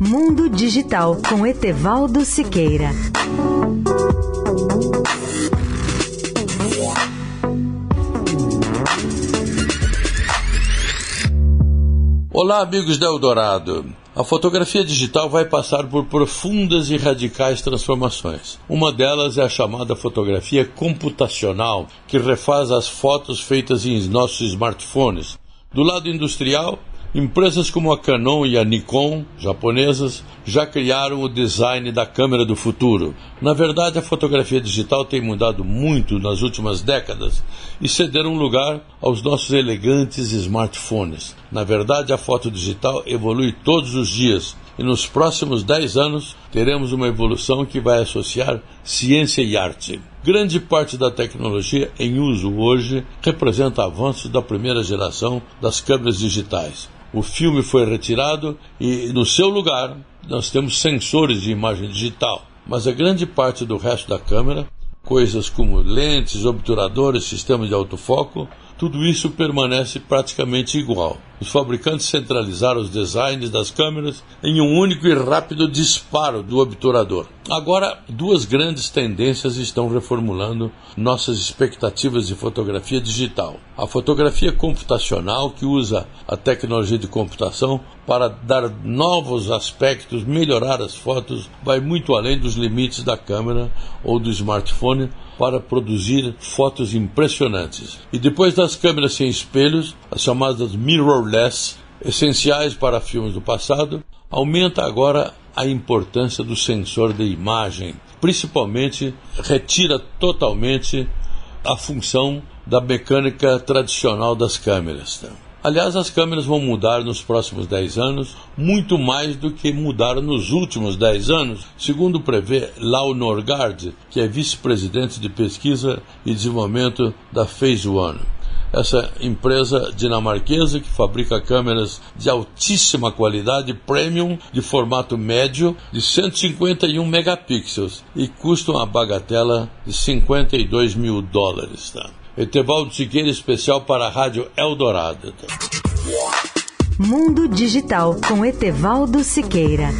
Mundo Digital com Etevaldo Siqueira. Olá, amigos da Eldorado. A fotografia digital vai passar por profundas e radicais transformações. Uma delas é a chamada fotografia computacional, que refaz as fotos feitas em nossos smartphones. Do lado industrial, Empresas como a Canon e a Nikon, japonesas, já criaram o design da câmera do futuro. Na verdade, a fotografia digital tem mudado muito nas últimas décadas e cederam lugar aos nossos elegantes smartphones. Na verdade, a foto digital evolui todos os dias e nos próximos 10 anos teremos uma evolução que vai associar ciência e arte. Grande parte da tecnologia em uso hoje representa avanços da primeira geração das câmeras digitais o filme foi retirado e no seu lugar nós temos sensores de imagem digital. Mas a grande parte do resto da câmera, coisas como lentes, obturadores, sistemas de autofoco, tudo isso permanece praticamente igual. Os fabricantes centralizaram os designs das câmeras em um único e rápido disparo do obturador. Agora, duas grandes tendências estão reformulando nossas expectativas de fotografia digital. A fotografia computacional, que usa a tecnologia de computação para dar novos aspectos, melhorar as fotos, vai muito além dos limites da câmera ou do smartphone para produzir fotos impressionantes. E depois das câmeras sem espelhos, as chamadas mirrorless, essenciais para filmes do passado, aumenta agora a importância do sensor de imagem, principalmente retira totalmente a função da mecânica tradicional das câmeras. Aliás, as câmeras vão mudar nos próximos 10 anos, muito mais do que mudaram nos últimos 10 anos, segundo prevê Lau Norgard, que é vice-presidente de pesquisa e desenvolvimento da Phase One. Essa empresa dinamarquesa que fabrica câmeras de altíssima qualidade, premium, de formato médio, de 151 megapixels e custam a bagatela de 52 mil dólares. Tá? Etevaldo Siqueira, especial para a Rádio Eldorado. Mundo Digital com Etevaldo Siqueira.